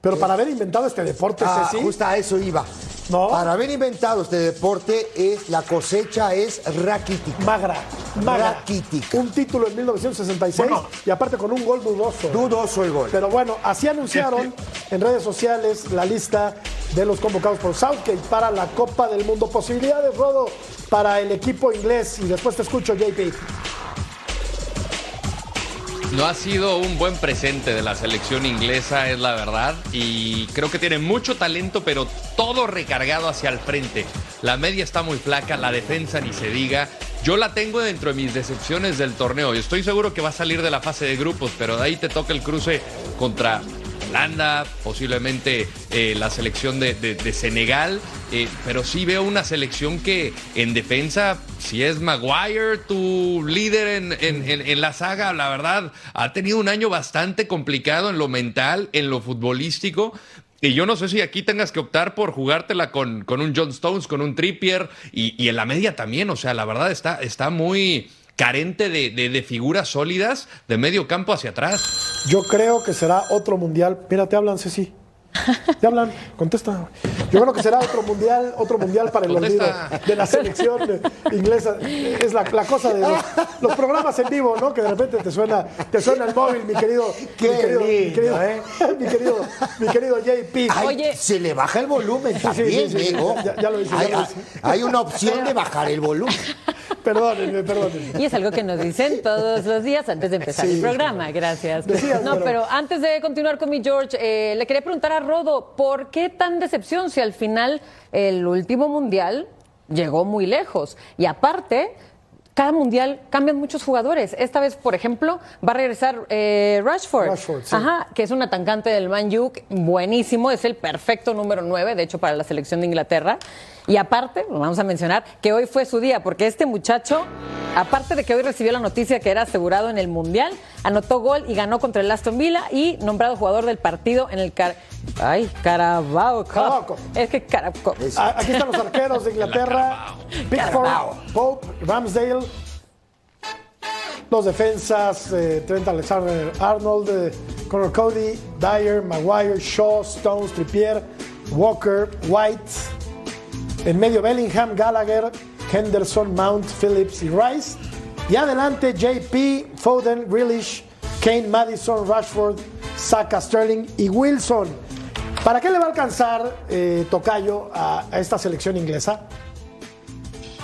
Pero- para haber inventado este deporte, Ah, Ceci. justo a eso iba. No. Para haber inventado este deporte, es, la cosecha es raquítica. Magra, magra. Raquítica. Un título en 1966 Bueno. y aparte con un gol dudoso. Dudoso el gol. Pero bueno, así anunciaron en redes sociales la lista de los convocados por Southgate para la Copa del Mundo. Posibilidades, Rodo, para el equipo inglés. Y después te escucho, JP. No ha sido un buen presente de la selección inglesa, es la verdad. Y creo que tiene mucho talento, pero todo recargado hacia el frente. La media está muy flaca, la defensa ni se diga. Yo la tengo dentro de mis decepciones del torneo. Y estoy seguro que va a salir de la fase de grupos, pero de ahí te toca el cruce contra Holanda, posiblemente eh, la selección de, Senegal, eh, pero sí veo una selección que en defensa, si es Maguire, tu líder en, la saga, la verdad, ha tenido un año bastante complicado en lo mental, en lo futbolístico. Y yo no sé si aquí tengas que optar por jugártela con, con un John Stones, con un Trippier y, y en la media también. O sea, la verdad está, está muy carente de, de- de figuras sólidas de medio campo hacia atrás. Yo creo que será otro mundial. Mira, te hablan, Ceci. Te hablan, contesta. Yo creo que será otro mundial, otro mundial para el olvido de la selección inglesa. Es la, la cosa de los, los programas en vivo, ¿no? Que de repente te suena, te suena el móvil, mi querido, Qué mi querido, mi lindo, querido, ¿eh? mi querido, mi querido JP. Ay, Oye. se le baja el volumen sí, también, sí, sí, ¿eh? ya- ya lo hice, ya hay, lo hice. hay una opción de bajar el volumen. Perdónenme, perdónenme. Y es algo que nos dicen todos los días antes de empezar Sí, el programa. Gracias. Decías, no, pero- pero antes de continuar con mi George, eh, le quería preguntar a Rodo, ¿por qué tan decepción si al final el último mundial llegó muy lejos? Y aparte, cada mundial cambian muchos jugadores. Esta vez, por ejemplo, va a regresar eh, Rashford. Rashford, sí. Ajá, que es un atacante del Man U, buenísimo, es el perfecto número 9, de hecho, para la selección de Inglaterra. Y aparte, lo vamos a mencionar, que hoy fue su día, porque este muchacho, aparte de que hoy recibió la noticia que era asegurado en el Mundial, anotó gol y ganó contra el Aston Villa y nombrado jugador del partido en el Car Ay, Carabao Cup. Es que Carabao Cup. Ah, Aquí están los arqueros de Inglaterra. Pickford, Pope, Ramsdale. Los defensas, eh, Trent Alexander-Arnold, eh, Conor Cody, Dyer, Maguire, Shaw, Stones, Trippier, Walker, White. En medio Bellingham, Gallagher, Henderson, Mount, Phillips y Rice. Y adelante JP, Foden, Grealish, Kane, Madison, Rashford, Saka, Sterling y Wilson. ¿Para qué le va a alcanzar eh, Tocayo a, esta selección inglesa?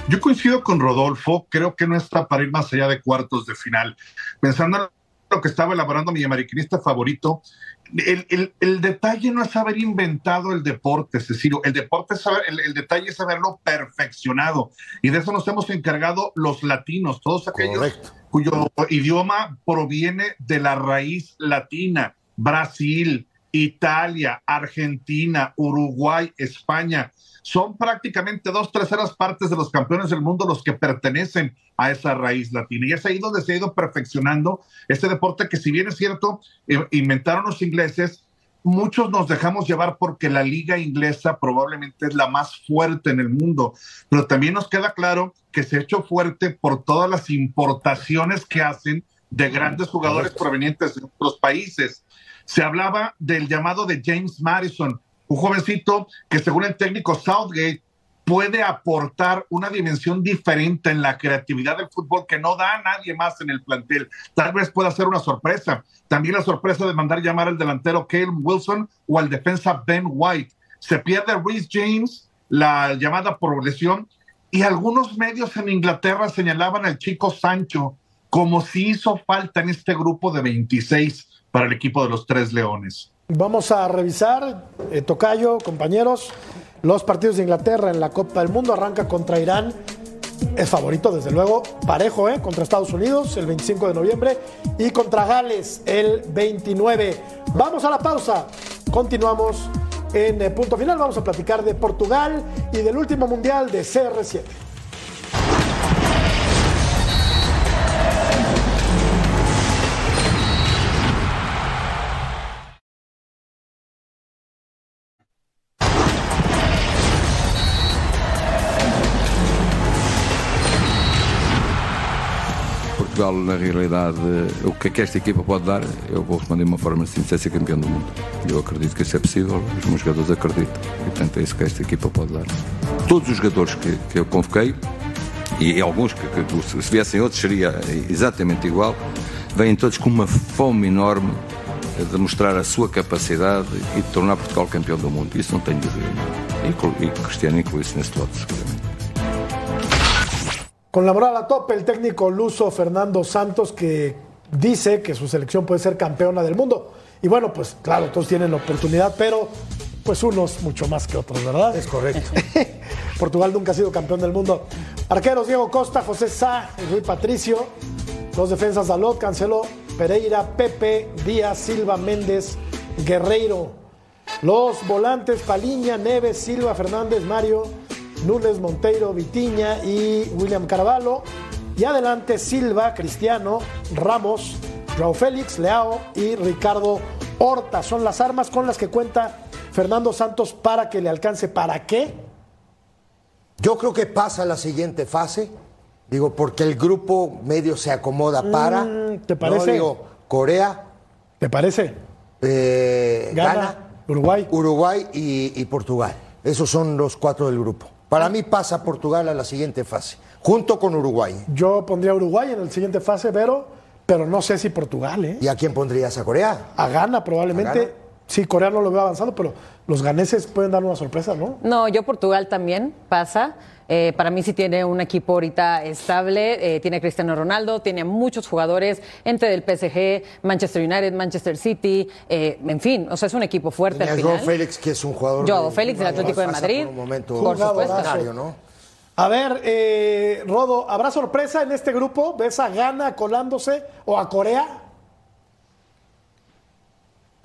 Yo coincido con Rodolfo, creo que no está para ir más allá de cuartos de final. Pensando en lo que estaba elaborando mi americanista favorito. El, el, el, detalle no es haber inventado el deporte, Cecilio. El deporte es saber, el, el, detalle es haberlo perfeccionado. Y de eso nos hemos encargado los latinos, todos aquellos Correcto. cuyo idioma proviene de la raíz latina. Brasil, Italia, Argentina, Uruguay, España. Son prácticamente dos terceras partes de los campeones del mundo los que pertenecen a esa raíz latina. Y es ahí donde se ha ido perfeccionando este deporte que si bien es cierto, eh, inventaron los ingleses, muchos nos dejamos llevar porque la liga inglesa probablemente es la más fuerte en el mundo, pero también nos queda claro que se ha hecho fuerte por todas las importaciones que hacen de grandes jugadores provenientes de otros países. Se hablaba del llamado de James Madison, un jovencito que según el técnico Southgate puede aportar una dimensión diferente en la creatividad del fútbol que no da a nadie más en el plantel. Tal vez pueda ser una sorpresa. También la sorpresa de mandar llamar al delantero Kale Wilson o al defensa Ben White. Se pierde Reese James, la llamada por lesión, y algunos medios en Inglaterra señalaban al chico Sancho como si hizo falta en este grupo de 26 para el equipo de los Tres Leones. Vamos a revisar, eh, Tocayo, compañeros, los partidos de Inglaterra en la Copa del Mundo. Arranca contra Irán. Es favorito, desde luego, parejo, ¿eh? Contra Estados Unidos el 25 de noviembre y contra Gales el 29. Vamos a la pausa. Continuamos en eh, punto final. Vamos a platicar de Portugal y del último mundial de CR7. Portugal, na realidade, o que é que esta equipa pode dar, eu vou responder de uma forma simples, é ser campeão do mundo. Eu acredito que isso é possível, os meus jogadores acreditam. E, portanto, é isso que esta equipa pode dar. Todos os jogadores que, que eu convoquei, e alguns que, que se viessem outros seria exatamente igual, vêm todos com uma fome enorme de mostrar a sua capacidade e de tornar Portugal campeão do mundo. Isso não tenho dúvida. E, e Cristiano inclui-se nesse lote, seguramente. Con la moral a tope, el técnico luso Fernando Santos que dice que su selección puede ser campeona del mundo. Y bueno, pues claro, todos tienen la oportunidad, pero pues unos mucho más que otros, ¿verdad? Es correcto. Portugal nunca ha sido campeón del mundo. Arqueros Diego Costa, José Sá y Rui Patricio. Los defensas Dalot, Cancelo, Pereira, Pepe, Díaz, Silva, Méndez, Guerreiro. Los volantes Paliña, Neves, Silva, Fernández, Mario. Nunes, Monteiro, Vitiña y William Carvalho. Y adelante Silva, Cristiano, Ramos, Joao Félix, Leao y Ricardo Horta. Son las armas con las que cuenta Fernando Santos para que le alcance. ¿Para qué? Yo creo que pasa a la siguiente fase. Digo, porque el grupo medio se acomoda para. Mm, ¿Te parece? No, digo, Corea. ¿Te parece? Eh, Gana, Ghana, Uruguay. Uruguay y, y Portugal. Esos son los cuatro del grupo. Para mí pasa Portugal a la siguiente fase, junto con Uruguay. Yo pondría a Uruguay en la siguiente fase, pero, pero no sé si Portugal, ¿eh? ¿Y a quién pondrías? ¿A Corea? A Ghana probablemente. ¿A Ghana? Sí, Corea no lo veo avanzando, pero los ganeses pueden dar una sorpresa, ¿no? No, yo Portugal también pasa. Eh, para mí sí tiene un equipo ahorita estable, eh, tiene a Cristiano Ronaldo, tiene a muchos jugadores entre el PSG, Manchester United, Manchester City, eh, en fin, o sea, es un equipo fuerte al final. Félix, que es un jugador. Joao de- Félix del Atlético de Madrid, por un momento por supuesto. A ver, eh, Rodo, ¿habrá sorpresa en este grupo? ¿Ves a Ghana colándose o a Corea?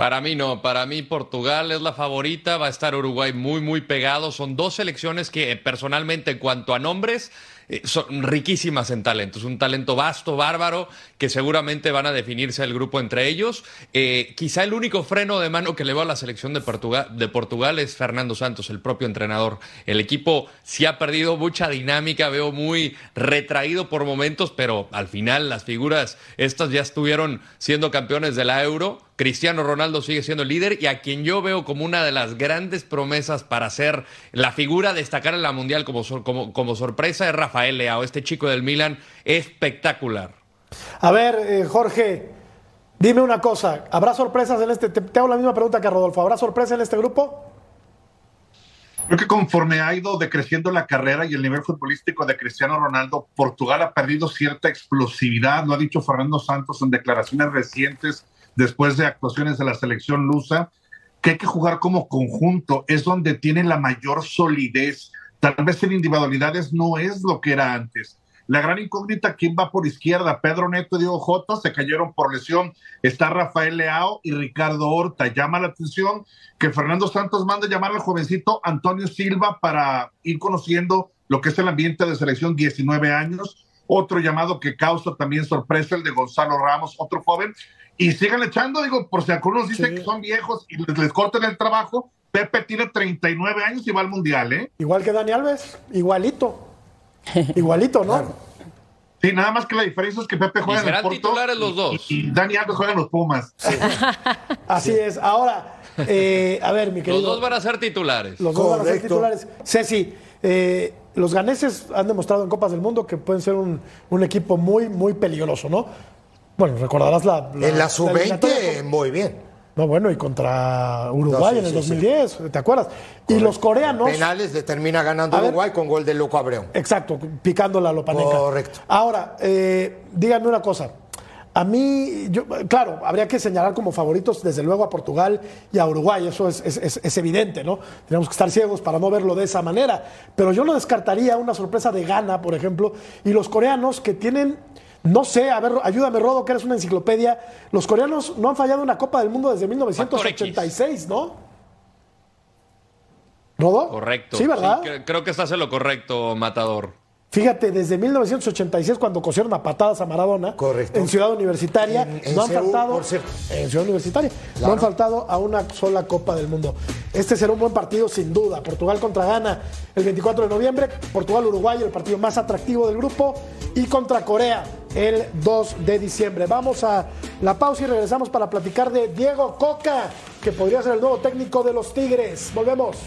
Para mí no, para mí Portugal es la favorita, va a estar Uruguay muy, muy pegado. Son dos selecciones que eh, personalmente en cuanto a nombres eh, son riquísimas en talento. Es un talento vasto, bárbaro, que seguramente van a definirse el grupo entre ellos. Eh, quizá el único freno de mano que le veo a la selección de Portugal, de Portugal es Fernando Santos, el propio entrenador. El equipo sí ha perdido mucha dinámica, veo muy retraído por momentos, pero al final las figuras estas ya estuvieron siendo campeones de la Euro. Cristiano Ronaldo sigue siendo el líder y a quien yo veo como una de las grandes promesas para ser la figura destacar en la Mundial como, como, como sorpresa es Rafael Leao, este chico del Milan, espectacular. A ver, eh, Jorge, dime una cosa. ¿Habrá sorpresas en este? Te, te hago la misma pregunta que Rodolfo. ¿Habrá sorpresa en este grupo? Creo que conforme ha ido decreciendo la carrera y el nivel futbolístico de Cristiano Ronaldo, Portugal ha perdido cierta explosividad, lo ha dicho Fernando Santos en declaraciones recientes después de actuaciones de la selección lusa, que hay que jugar como conjunto, es donde tiene la mayor solidez. Tal vez en individualidades no es lo que era antes. La gran incógnita, ¿quién va por izquierda? Pedro Neto y Diego Jota se cayeron por lesión. Está Rafael Leao y Ricardo Horta. Llama la atención que Fernando Santos manda llamar al jovencito Antonio Silva para ir conociendo lo que es el ambiente de selección 19 años. Otro llamado que causa también sorpresa, el de Gonzalo Ramos, otro joven. Y sigan echando, digo, por si algunos dicen que son viejos y les, les cortan el trabajo. Pepe tiene 39 años y va al mundial, ¿eh? Igual que Dani Alves, igualito. Igualito, ¿no? Sí, nada más que la diferencia es que Pepe juega Y en el serán Porto titulares los dos. Y, y Dani Alves juega en los Pumas. Así es. Ahora, eh, a ver, mi querido. Los dos van a ser titulares. Los dos van a ser titulares. Ceci, eh, los ganeses han demostrado en Copas del Mundo que pueden ser un, un equipo muy, muy peligroso, ¿no? Bueno, recordarás la. En la eliminatoria sub-20, con- muy bien. No, bueno, y contra Uruguay No, sí, en el sí, sí. 2010, ¿te acuerdas? Y los coreanos. Penales le termina ganando A ver. Uruguay con gol de Loco Abreu. Exacto, picando la lopaneca. Correcto. Ahora, eh, díganme una cosa. A mí, yo, claro, habría que señalar como favoritos desde luego a Portugal y a Uruguay, eso es, es- es- es evidente, ¿no? Tenemos que estar ciegos para no verlo de esa manera. Pero yo no descartaría una sorpresa de Ghana, por ejemplo, y los coreanos que tienen, no sé, a ver, ayúdame Rodo, que eres una enciclopedia, los coreanos no han fallado una Copa del Mundo desde 1986, ¿no? ¿Rodo? Correcto. Sí, ¿verdad? cre- creo que estás en lo correcto, Matador. Fíjate, desde 1986, cuando cosieron a patadas a Maradona, Correcto. en Ciudad Universitaria, En- en no han faltado, por en Ciudad Universitaria, no han faltado a una sola Copa del Mundo. Este será un buen partido, sin duda. Portugal contra Ghana el 24 de noviembre, Portugal-Uruguay, el partido más atractivo del grupo, y contra Corea el 2 de diciembre. Vamos a la pausa y regresamos para platicar de Diego Coca, que podría ser el nuevo técnico de los Tigres. Volvemos.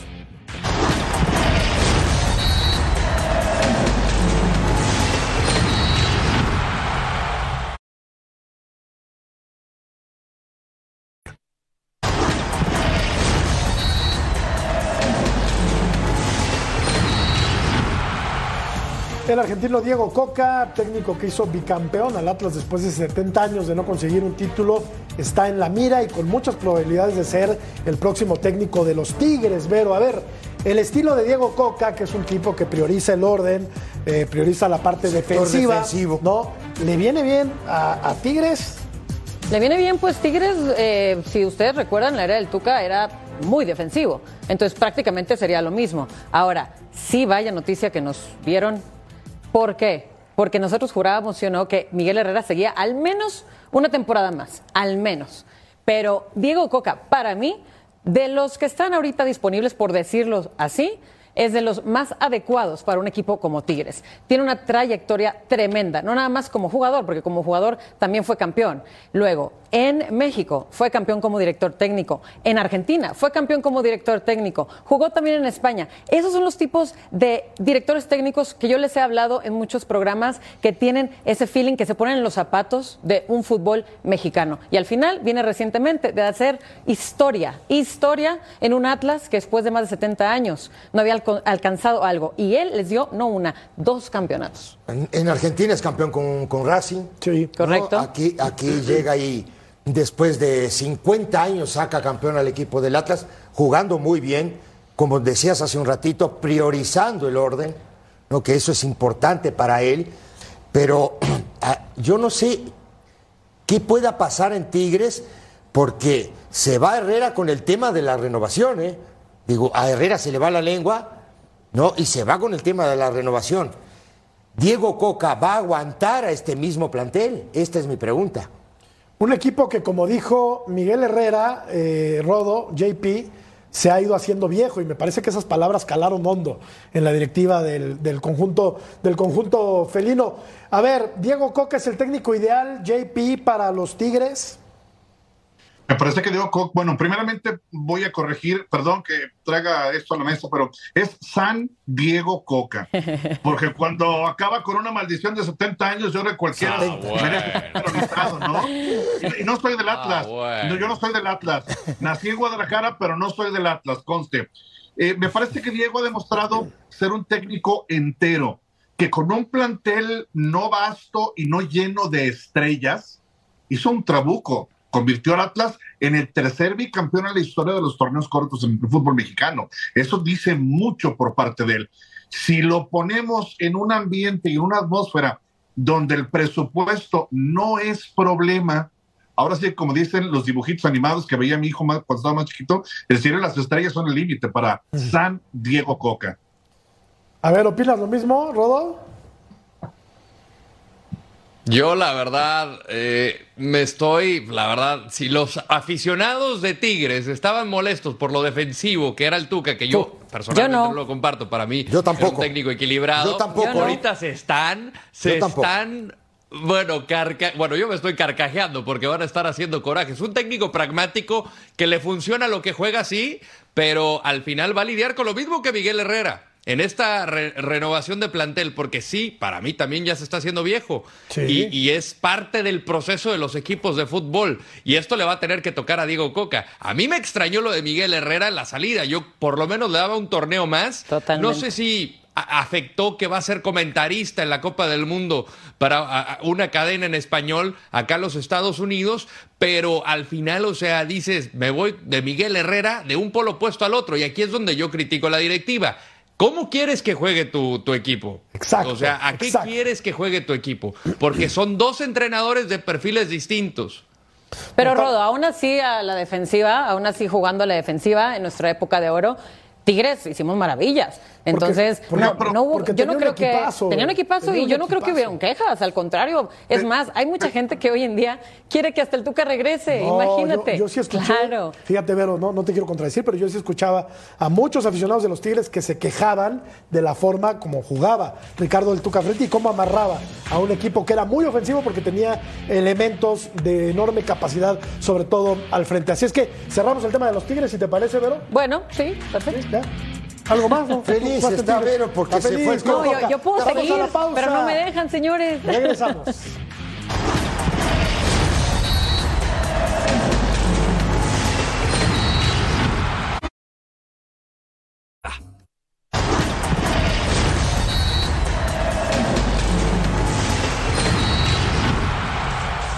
El argentino Diego Coca, técnico que hizo bicampeón al Atlas después de 70 años de no conseguir un título, está en la mira y con muchas probabilidades de ser el próximo técnico de los Tigres. Pero a ver, el estilo de Diego Coca, que es un tipo que prioriza el orden, eh, prioriza la parte Sector defensiva, defensivo. ¿no? ¿Le viene bien a, a Tigres? Le viene bien, pues Tigres, eh, si ustedes recuerdan, la era del Tuca era muy defensivo. Entonces prácticamente sería lo mismo. Ahora, sí vaya noticia que nos vieron. ¿Por qué? Porque nosotros jurábamos, ¿sí o no?, que Miguel Herrera seguía al menos una temporada más, al menos. Pero Diego Coca, para mí, de los que están ahorita disponibles, por decirlo así, es de los más adecuados para un equipo como Tigres. Tiene una trayectoria tremenda, no nada más como jugador, porque como jugador también fue campeón. Luego, en México fue campeón como director técnico. En Argentina fue campeón como director técnico. Jugó también en España. Esos son los tipos de directores técnicos que yo les he hablado en muchos programas que tienen ese feeling que se ponen en los zapatos de un fútbol mexicano. Y al final viene recientemente de hacer historia, historia en un Atlas que después de más de 70 años no había alcanzado algo. Y él les dio no una, dos campeonatos. En, en Argentina es campeón con, con Racing. Sí. ¿no? Correcto. Aquí, aquí llega y después de 50 años saca campeón al equipo del Atlas, jugando muy bien, como decías hace un ratito, priorizando el orden, ¿no? que eso es importante para él. Pero ah, yo no sé qué pueda pasar en Tigres, porque se va Herrera con el tema de la renovación. ¿eh? Digo, a Herrera se le va la lengua, ¿no? Y se va con el tema de la renovación. ¿Diego Coca va a aguantar a este mismo plantel? Esta es mi pregunta. Un equipo que, como dijo Miguel Herrera, eh, Rodo, JP, se ha ido haciendo viejo y me parece que esas palabras calaron hondo en la directiva del, del conjunto, del conjunto felino. A ver, Diego Coca es el técnico ideal, JP, para los Tigres. Me parece que Diego Coca, bueno, primeramente voy a corregir, perdón que traiga esto a la mesa, pero es San Diego Coca. Porque cuando acaba con una maldición de 70 años, yo de cualquiera Ah, bueno. ¿no? Y, y no soy del Ah, Atlas. bueno. No, yo no soy del Atlas. Nací en Guadalajara, pero no soy del Atlas, conste. eh, me parece que Diego ha demostrado ser un técnico entero, que con un plantel no vasto y no lleno de estrellas, hizo un trabuco, convirtió al Atlas en el tercer bicampeón en la historia de los torneos cortos en el fútbol mexicano. Eso dice mucho por parte de él. Si lo ponemos en un ambiente y en una atmósfera donde el presupuesto no es problema, ahora sí, como dicen los dibujitos animados que veía mi hijo cuando estaba más chiquito, el cielo y las estrellas son el límite para San Diego Coca. A ver, ¿opinas lo mismo, Rodo? Yo, la verdad, eh, me estoy, la verdad, si los aficionados de Tigres estaban molestos por lo defensivo que era el Tuca, que yo personalmente no. lo comparto, para mí yo tampoco. es un técnico equilibrado. Yo tampoco. Ahorita se están, se están bueno, carca bueno, yo me estoy carcajeando porque van a estar haciendo coraje. Es un técnico pragmático que le funciona lo que juega así, pero al final va a lidiar con lo mismo que Miguel Herrera en esta renovación de plantel, porque sí, para mí también ya se está haciendo viejo y, y, es parte del proceso de los equipos de fútbol y esto le va a tener que tocar a Diego Coca. A mí me extrañó lo de Miguel Herrera en la salida, yo por lo menos le daba un torneo más. Totalmente. No sé si afectó que va a ser comentarista en la Copa del Mundo para una cadena en español acá en los Estados Unidos, pero al final, o sea, dices, me voy de Miguel Herrera de un polo opuesto al otro y aquí es donde yo critico la directiva ¿Cómo quieres que juegue tu, equipo? Exacto. O sea, ¿a qué quieres que juegue tu equipo? Porque son dos entrenadores de perfiles distintos. Pero Rodo, aún así a la defensiva, aún así jugando a la defensiva en nuestra época de oro, Tigres hicimos maravillas. Entonces, no, yo no creo que tenía un equipazo y yo no creo que hubieran quejas, al contrario, es más, hay mucha gente que hoy en día quiere que hasta el Tuca regrese, imagínate. Yo, sí escuché, fíjate Vero, no, no te quiero contradecir, pero yo sí escuchaba a muchos aficionados de los Tigres que se quejaban de la forma como jugaba Ricardo del Tuca Frente y cómo amarraba a un equipo que era muy ofensivo porque tenía elementos de enorme capacidad, sobre todo al frente. Así es que cerramos el tema de los Tigres, si te parece, Vero. Bueno, sí, perfecto. ¿Algo más? No? Feliz está Vero porque se fue el No, yo, yo puedo seguir, pero no me dejan, señores. Regresamos.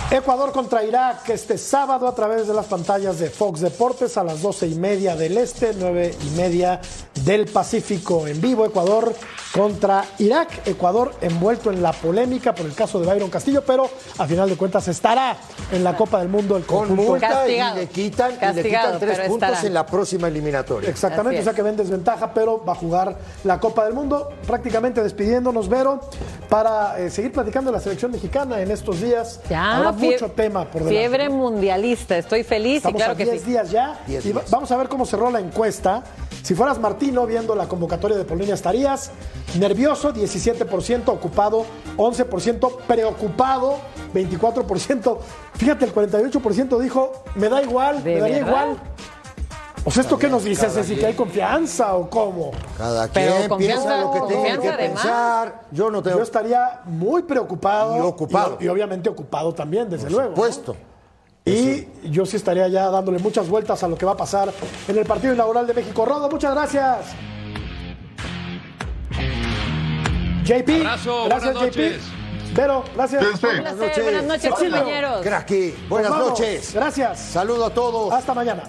Ecuador contra Irak este sábado a través de las pantallas de Fox Deportes a las doce y media del Este, nueve y media del Pacífico en vivo. Ecuador contra Irak. Ecuador envuelto en la polémica por el caso de Byron Castillo, pero a final de cuentas estará en la Copa del Mundo el Con multa y le quitan, y le quitan tres puntos en la próxima eliminatoria. Exactamente, o sea que ven desventaja, pero va a jugar la Copa del Mundo. Prácticamente despidiéndonos, Vero, para eh, seguir platicando de la selección mexicana en estos días. Ya, mucho tema por delante. Fiebre mundialista, estoy feliz Estamos y claro a que 10 sí. días ya. y vamos a ver cómo cerró la encuesta. Si fueras Martino viendo la convocatoria de Polonia, estarías nervioso, 17%, ocupado, 11%, preocupado, 24%. Fíjate, el 48% dijo, me da igual, me daría igual. O sea, ¿esto qué nos dice, Ceci? ¿Que hay confianza o cómo? Cada quien piensa lo que tiene que pensar. Yo no tengo... Yo estaría muy preocupado. Y ocupado. Y, obviamente ocupado también, desde Por luego. supuesto. Y yo sí estaría ya dándole muchas vueltas a lo que va a pasar en el partido inaugural de México. Rodo, muchas gracias. JP. Abrazo, gracias, buenas JP. noches. Vero, gracias. Buenas noches, buenas noches, compañeros. Cracky, buenas noches. Gracias. Saludo a todos. Hasta mañana.